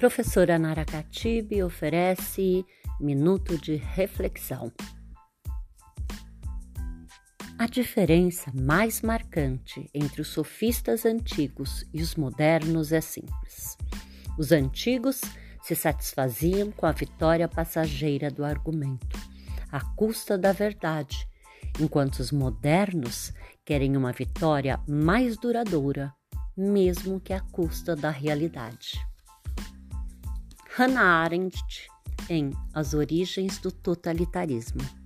Professora Nara Katibi oferece minuto de reflexão. A diferença mais marcante entre os sofistas antigos e os modernos é simples. Os antigos se satisfaziam com a vitória passageira do argumento, à custa da verdade, enquanto os modernos querem uma vitória mais duradoura, mesmo que à custa da realidade. Hannah Arendt em As Origens do Totalitarismo.